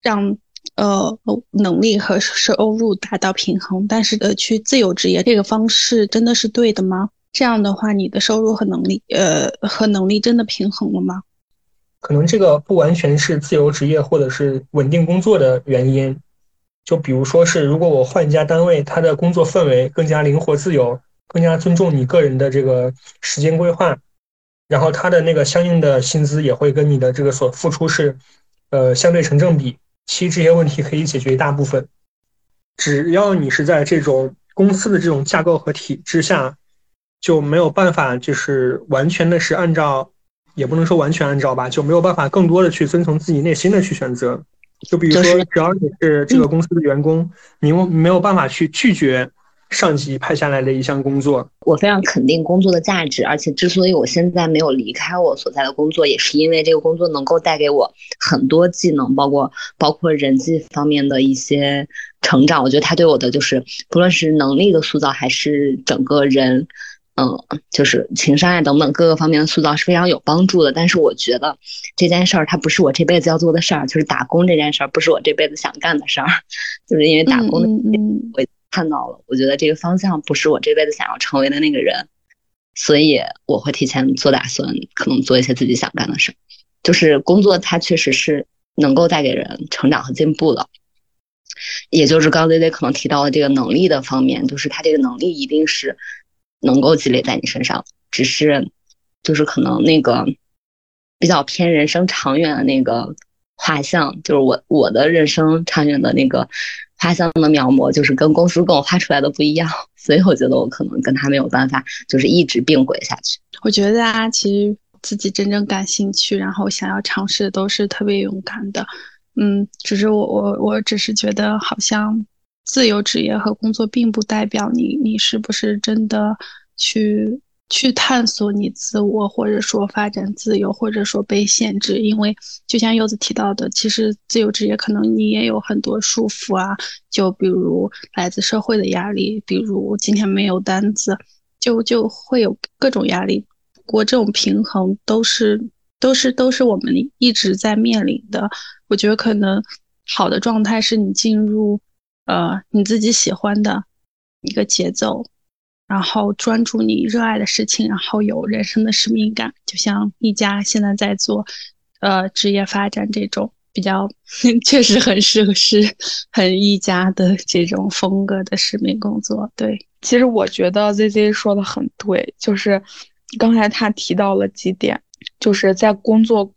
让呃能力和收入达到平衡。但是呃，去自由职业这个方式真的是对的吗？这样的话，你的收入和能力呃和能力真的平衡了吗？可能这个不完全是自由职业或者是稳定工作的原因。就比如说是，如果我换一家单位，他的工作氛围更加灵活自由，更加尊重你个人的这个时间规划，然后他的那个相应的薪资也会跟你的这个所付出是，呃，相对成正比。其实这些问题可以解决一大部分，只要你是在这种公司的这种架构和体制下，就没有办法就是完全的是按照，也不能说完全按照吧，就没有办法更多的去遵从自己内心的去选择。就比如说，只要你是这个公司的员工，你没有办法去拒绝上级派下来的一项工作。我非常肯定工作的价值，而且之所以我现在没有离开我所在的工作，也是因为这个工作能够带给我很多技能，包括包括人际方面的一些成长。我觉得他对我的就是，不论是能力的塑造，还是整个人。嗯，就是情商啊等等各个方面的塑造是非常有帮助的。但是我觉得这件事儿它不是我这辈子要做的事儿，就是打工这件事儿不是我这辈子想干的事儿。就是因为打工的我看到了，我觉得这个方向不是我这辈子想要成为的那个人，所以我会提前做打算，可能做一些自己想干的事儿。就是工作它确实是能够带给人成长和进步的，也就是刚刚 Z Z 可能提到的这个能力的方面，就是他这个能力一定是。能够积累在你身上，只是，就是可能那个比较偏人生长远的那个画像，就是我我的人生长远的那个画像的描摹，就是跟公司跟我画出来的不一样，所以我觉得我可能跟他没有办法，就是一直并轨下去。我觉得啊，其实自己真正感兴趣，然后想要尝试都是特别勇敢的，嗯，只是我我我只是觉得好像。自由职业和工作并不代表你，你是不是真的去去探索你自我，或者说发展自由，或者说被限制？因为就像柚子提到的，其实自由职业可能你也有很多束缚啊，就比如来自社会的压力，比如今天没有单子，就就会有各种压力。不过这种平衡都是都是都是我们一直在面临的。我觉得可能好的状态是你进入。呃，你自己喜欢的一个节奏，然后专注你热爱的事情，然后有人生的使命感，就像一家现在在做，呃，职业发展这种，比较 确实很适合是很一家的这种风格的使命工作。对，其实我觉得 Z Z 说的很对，就是刚才他提到了几点，就是在工作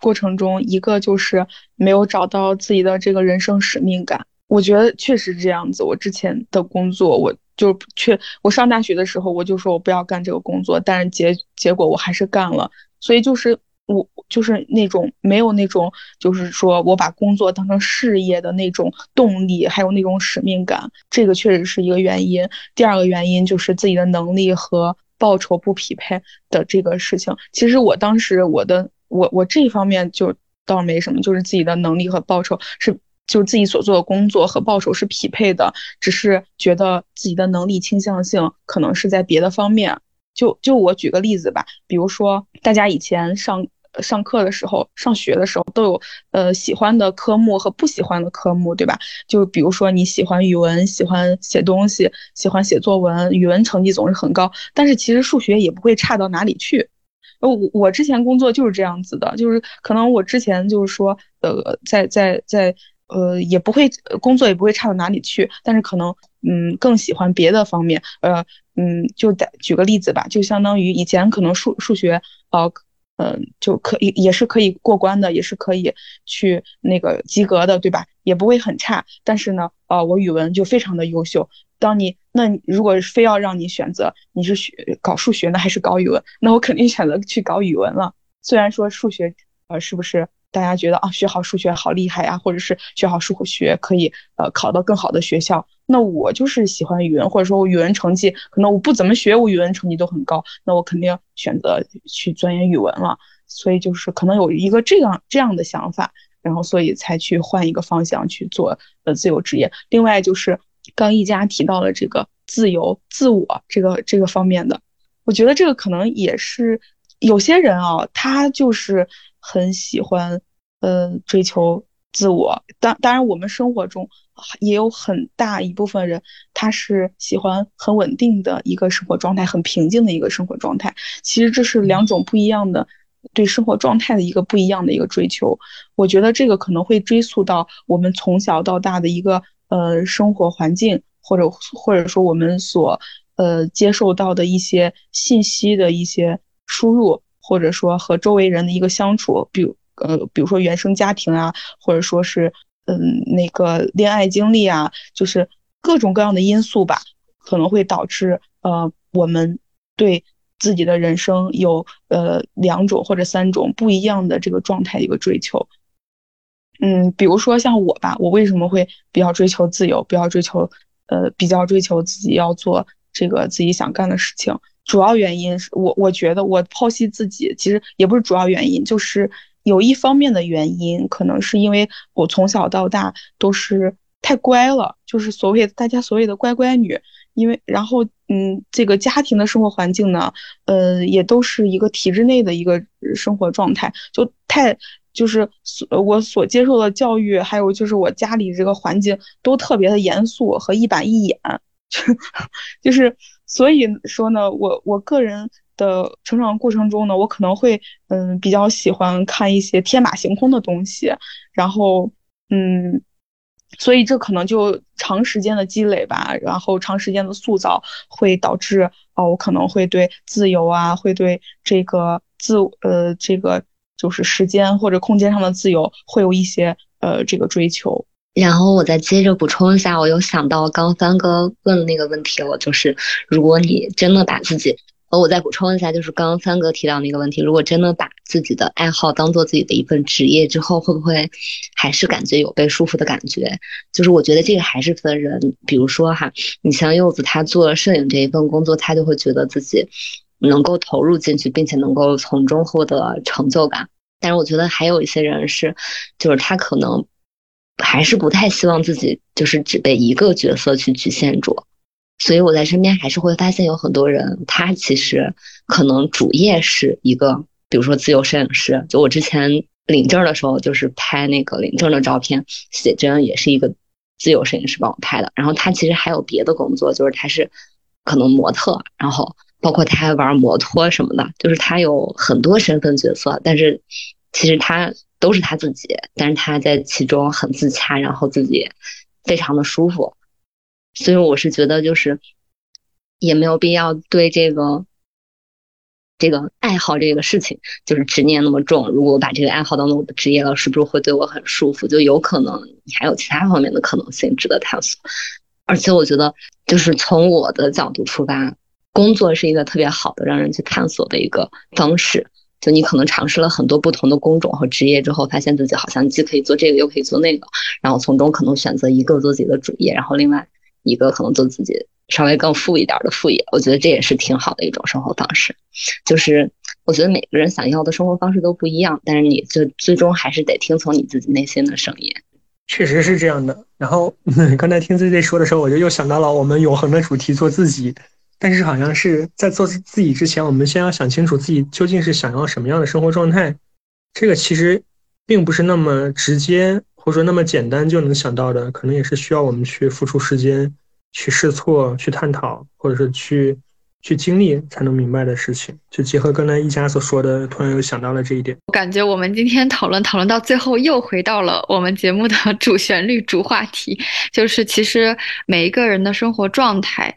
过程中，一个就是没有找到自己的这个人生使命感。我觉得确实这样子。我之前的工作，我就确我上大学的时候，我就说我不要干这个工作，但是结结果我还是干了。所以就是我就是那种没有那种，就是说我把工作当成事业的那种动力，还有那种使命感，这个确实是一个原因。第二个原因就是自己的能力和报酬不匹配的这个事情。其实我当时我的我我这方面就倒没什么，就是自己的能力和报酬是。就是自己所做的工作和报酬是匹配的，只是觉得自己的能力倾向性可能是在别的方面。就就我举个例子吧，比如说大家以前上上课的时候、上学的时候都有呃喜欢的科目和不喜欢的科目，对吧？就比如说你喜欢语文，喜欢写东西，喜欢写作文，语文成绩总是很高，但是其实数学也不会差到哪里去。我我之前工作就是这样子的，就是可能我之前就是说呃在在在。呃，也不会工作也不会差到哪里去，但是可能嗯更喜欢别的方面，呃嗯，就举举个例子吧，就相当于以前可能数数学呃嗯就可以也是可以过关的，也是可以去那个及格的，对吧？也不会很差，但是呢，呃我语文就非常的优秀。当你那如果非要让你选择你是学搞数学呢还是搞语文，那我肯定选择去搞语文了。虽然说数学呃是不是？大家觉得啊，学好数学好厉害呀，或者是学好数学可以呃考到更好的学校。那我就是喜欢语文，或者说我语文成绩可能我不怎么学，我语文成绩都很高，那我肯定选择去钻研语文了。所以就是可能有一个这样这样的想法，然后所以才去换一个方向去做呃自由职业。另外就是刚一家提到了这个自由自我这个这个方面的，我觉得这个可能也是有些人啊，他就是。很喜欢，呃，追求自我。当当然，我们生活中也有很大一部分人，他是喜欢很稳定的一个生活状态，很平静的一个生活状态。其实这是两种不一样的对生活状态的一个不一样的一个追求。我觉得这个可能会追溯到我们从小到大的一个呃生活环境，或者或者说我们所呃接受到的一些信息的一些输入。或者说和周围人的一个相处，比如呃，比如说原生家庭啊，或者说是嗯那个恋爱经历啊，就是各种各样的因素吧，可能会导致呃我们对自己的人生有呃两种或者三种不一样的这个状态一个追求。嗯，比如说像我吧，我为什么会比较追求自由，比较追求呃比较追求自己要做这个自己想干的事情。主要原因是我，我觉得我剖析自己，其实也不是主要原因，就是有一方面的原因，可能是因为我从小到大都是太乖了，就是所谓大家所谓的乖乖女。因为然后，嗯，这个家庭的生活环境呢，呃，也都是一个体制内的一个生活状态，就太就是所我所接受的教育，还有就是我家里这个环境都特别的严肃和一板一眼，就是。所以说呢，我我个人的成长过程中呢，我可能会嗯比较喜欢看一些天马行空的东西，然后嗯，所以这可能就长时间的积累吧，然后长时间的塑造会导致哦，我可能会对自由啊，会对这个自呃这个就是时间或者空间上的自由会有一些呃这个追求。然后我再接着补充一下，我又想到刚帆哥问的那个问题了，就是如果你真的把自己，呃，我再补充一下，就是刚刚帆哥提到那个问题，如果真的把自己的爱好当做自己的一份职业之后，会不会还是感觉有被束缚的感觉？就是我觉得这个还是分人，比如说哈，你像柚子他做摄影这一份工作，他就会觉得自己能够投入进去，并且能够从中获得成就感。但是我觉得还有一些人是，就是他可能。还是不太希望自己就是只被一个角色去局限住，所以我在身边还是会发现有很多人，他其实可能主业是一个，比如说自由摄影师。就我之前领证的时候，就是拍那个领证的照片，写真也是一个自由摄影师帮我拍的。然后他其实还有别的工作，就是他是可能模特，然后包括他还玩摩托什么的，就是他有很多身份角色，但是其实他。都是他自己，但是他在其中很自洽，然后自己非常的舒服。所以我是觉得，就是也没有必要对这个这个爱好这个事情就是执念那么重。如果我把这个爱好当做我的职业了，是不是会对我很舒服？就有可能你还有其他方面的可能性值得探索。而且我觉得，就是从我的角度出发，工作是一个特别好的让人去探索的一个方式。就你可能尝试了很多不同的工种和职业之后，发现自己好像既可以做这个，又可以做那个，然后从中可能选择一个做自己的主业，然后另外一个可能做自己稍微更富一点的副业。我觉得这也是挺好的一种生活方式。就是我觉得每个人想要的生活方式都不一样，但是你最最终还是得听从你自己内心的声音。确实是这样的。然后刚才听 Z Z 说的时候，我就又想到了我们永恒的主题——做自己。但是好像是在做自己之前，我们先要想清楚自己究竟是想要什么样的生活状态。这个其实并不是那么直接，或者说那么简单就能想到的，可能也是需要我们去付出时间、去试错、去探讨，或者是去去经历才能明白的事情。就结合刚才一家所说的，突然又想到了这一点。我感觉我们今天讨论讨论到最后，又回到了我们节目的 主旋律、主话题，就是其实每一个人的生活状态。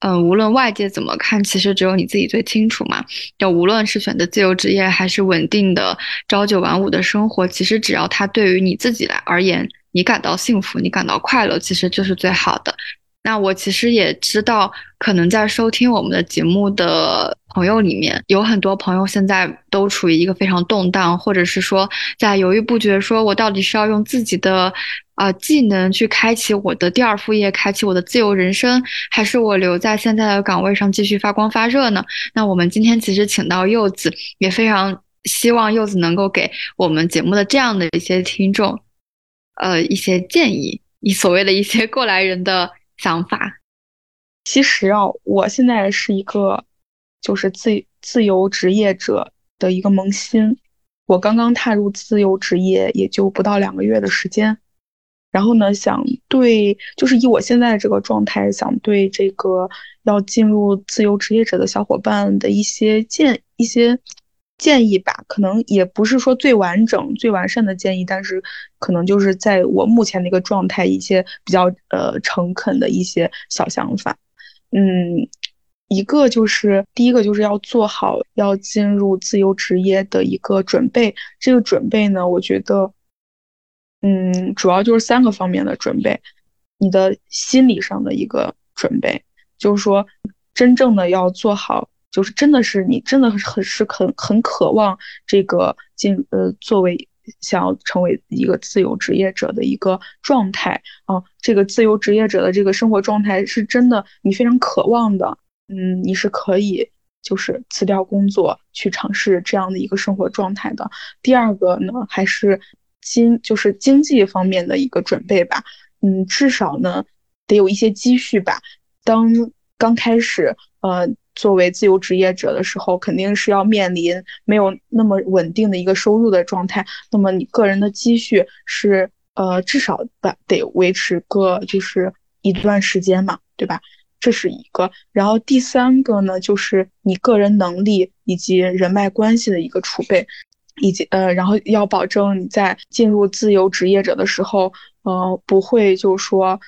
嗯，无论外界怎么看，其实只有你自己最清楚嘛。就无论是选择自由职业，还是稳定的朝九晚五的生活，其实只要它对于你自己来而言，你感到幸福，你感到快乐，其实就是最好的。那我其实也知道，可能在收听我们的节目的朋友里面，有很多朋友现在都处于一个非常动荡，或者是说在犹豫不决，说我到底是要用自己的啊技能去开启我的第二副业，开启我的自由人生，还是我留在现在的岗位上继续发光发热呢？那我们今天其实请到柚子，也非常希望柚子能够给我们节目的这样的一些听众，呃，一些建议，你所谓的一些过来人的。想法，其实啊，我现在是一个就是自自由职业者的一个萌新，我刚刚踏入自由职业也就不到两个月的时间，然后呢，想对就是以我现在这个状态，想对这个要进入自由职业者的小伙伴的一些建一些。建议吧，可能也不是说最完整、最完善的建议，但是可能就是在我目前的一个状态，一些比较呃诚恳的一些小想法。嗯，一个就是第一个就是要做好要进入自由职业的一个准备。这个准备呢，我觉得，嗯，主要就是三个方面的准备。你的心理上的一个准备，就是说真正的要做好。就是真的是你真的很是很很渴望这个进呃作为想要成为一个自由职业者的一个状态啊，这个自由职业者的这个生活状态是真的你非常渴望的，嗯，你是可以就是辞掉工作去尝试这样的一个生活状态的。第二个呢，还是经就是经济方面的一个准备吧，嗯，至少呢得有一些积蓄吧。当刚开始呃。作为自由职业者的时候，肯定是要面临没有那么稳定的一个收入的状态。那么你个人的积蓄是呃至少得得维持个就是一段时间嘛，对吧？这是一个。然后第三个呢，就是你个人能力以及人脉关系的一个储备，以及呃，然后要保证你在进入自由职业者的时候，呃，不会就说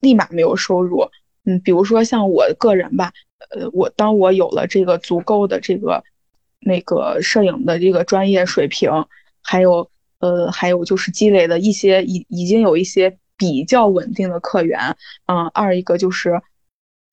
立马没有收入。嗯，比如说像我个人吧。呃，我当我有了这个足够的这个那个摄影的这个专业水平，还有呃，还有就是积累的一些已已经有一些比较稳定的客源，嗯，二一个就是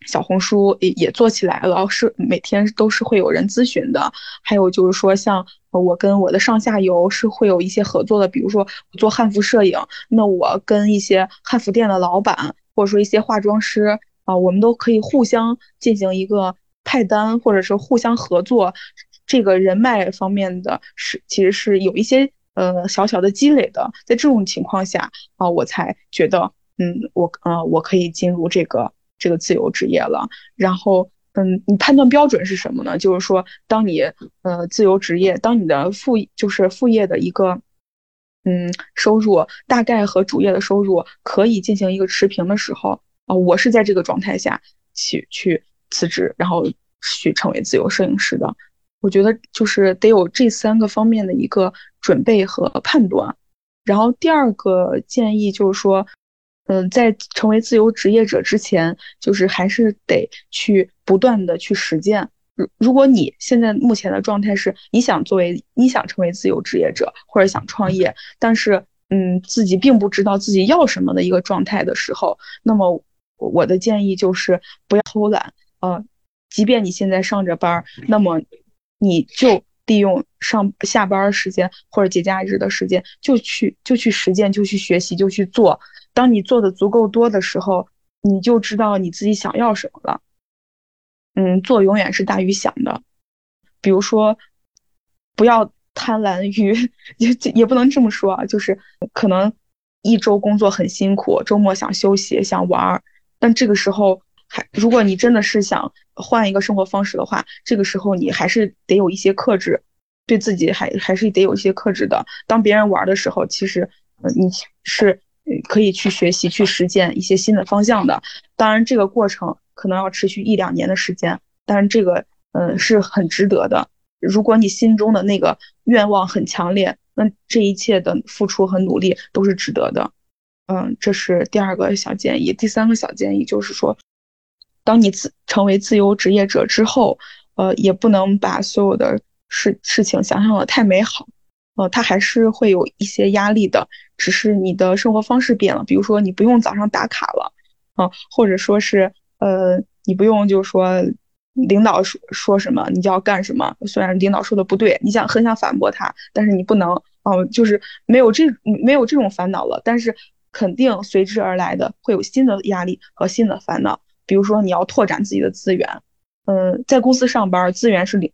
小红书也也做起来了，是每天都是会有人咨询的，还有就是说像我跟我的上下游是会有一些合作的，比如说我做汉服摄影，那我跟一些汉服店的老板或者说一些化妆师。啊，我们都可以互相进行一个派单，或者是互相合作，这个人脉方面的是其实是有一些呃小小的积累的。在这种情况下啊，我才觉得嗯，我呃我可以进入这个这个自由职业了。然后嗯，你判断标准是什么呢？就是说，当你呃自由职业，当你的副就是副业的一个嗯收入大概和主业的收入可以进行一个持平的时候。啊，我是在这个状态下去去辞职，然后去成为自由摄影师的。我觉得就是得有这三个方面的一个准备和判断。然后第二个建议就是说，嗯，在成为自由职业者之前，就是还是得去不断的去实践。如如果你现在目前的状态是你想作为你想成为自由职业者或者想创业，但是嗯自己并不知道自己要什么的一个状态的时候，那么我的建议就是不要偷懒。呃，即便你现在上着班，那么你就利用上下班时间或者节假日的时间，就去就去实践，就去学习，就去做。当你做的足够多的时候，你就知道你自己想要什么了。嗯，做永远是大于想的。比如说，不要贪婪于，也也不能这么说啊，就是可能一周工作很辛苦，周末想休息想玩儿，但这个时候还，如果你真的是想换一个生活方式的话，这个时候你还是得有一些克制，对自己还还是得有一些克制的。当别人玩的时候，其实呃你是可以去学习去实践一些新的方向的。当然，这个过程。可能要持续一两年的时间，但是这个，嗯，是很值得的。如果你心中的那个愿望很强烈，那这一切的付出和努力都是值得的。嗯，这是第二个小建议。第三个小建议就是说，当你自成为自由职业者之后，呃，也不能把所有的事事情想象的太美好。呃，它还是会有一些压力的，只是你的生活方式变了。比如说，你不用早上打卡了，啊，或者说是。呃，你不用就是说领导说说什么你就要干什么，虽然领导说的不对，你想很想反驳他，但是你不能哦，就是没有这没有这种烦恼了。但是肯定随之而来的会有新的压力和新的烦恼，比如说你要拓展自己的资源。嗯，在公司上班，资源是领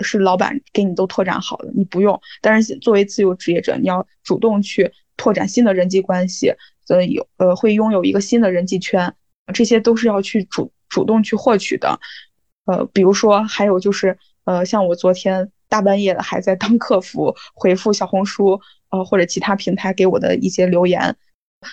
是老板给你都拓展好的，你不用。但是作为自由职业者，你要主动去拓展新的人际关系，呃有呃会拥有一个新的人际圈。这些都是要去主主动去获取的，呃，比如说还有就是，呃，像我昨天大半夜的还在当客服 回复小红书，呃，或者其他平台给我的一些留言，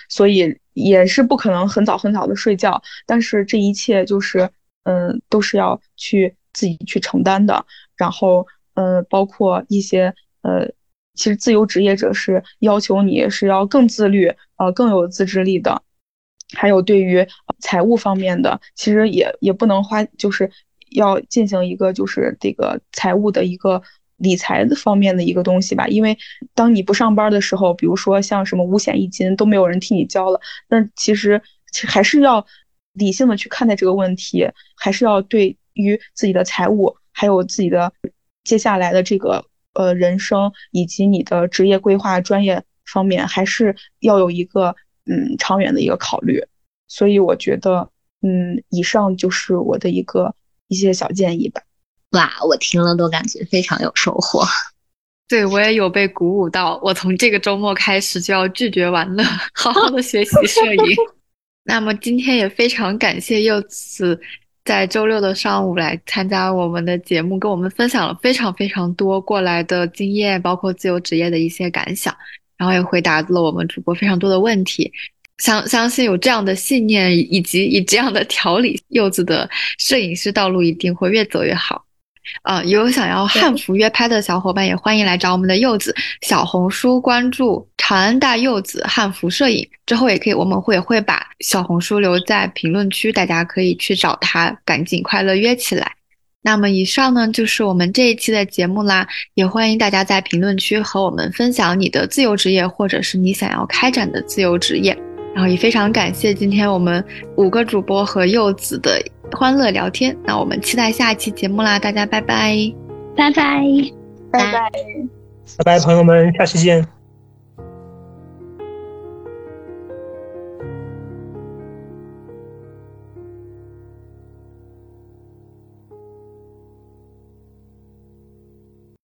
所以也是不可能很早很早的睡觉。但是这一切就是，嗯，都是要去自己去承担的。然后，呃，包括一些，呃，其实自由职业者是要求你是要更自律，呃，更有自制力的。还有对于财务方面的，其实也也不能花，就是要进行一个就是这个财务的一个理财的方面的一个东西吧。因为当你不上班的时候，比如说像什么五险一金都没有人替你交了，那其实还是要理性的去看待这个问题，还是要对于自己的财务，还有自己的接下来的这个呃人生以及你的职业规划、专业方面，还是要有一个。嗯，长远的一个考虑，所以我觉得，嗯，以上就是我的一个一些小建议吧。哇，我听了都感觉非常有收获。对我也有被鼓舞到，我从这个周末开始就要拒绝玩乐，好好的学习摄影。那么今天也非常感谢柚子在周六的上午来参加我们的节目，跟我们分享了非常非常多过来的经验，包括自由职业的一些感想。然后也回答了我们主播非常多的问题，相相信有这样的信念以及以这样的条理，柚子的摄影师道路一定会越走越好。啊，有想要汉服约拍的小伙伴也欢迎来找我们的柚子，小红书关注长安大柚子汉服摄影，之后也可以我们会会把小红书留在评论区，大家可以去找他，赶紧快乐约起来。那么以上呢就是我们这一期的节目啦，也欢迎大家在评论区和我们分享你的自由职业，或者是你想要开展的自由职业。然后也非常感谢今天我们五个主播和柚子的欢乐聊天。那我们期待下一期节目啦，大家拜拜，拜拜，拜拜，拜拜，朋友们，下期见。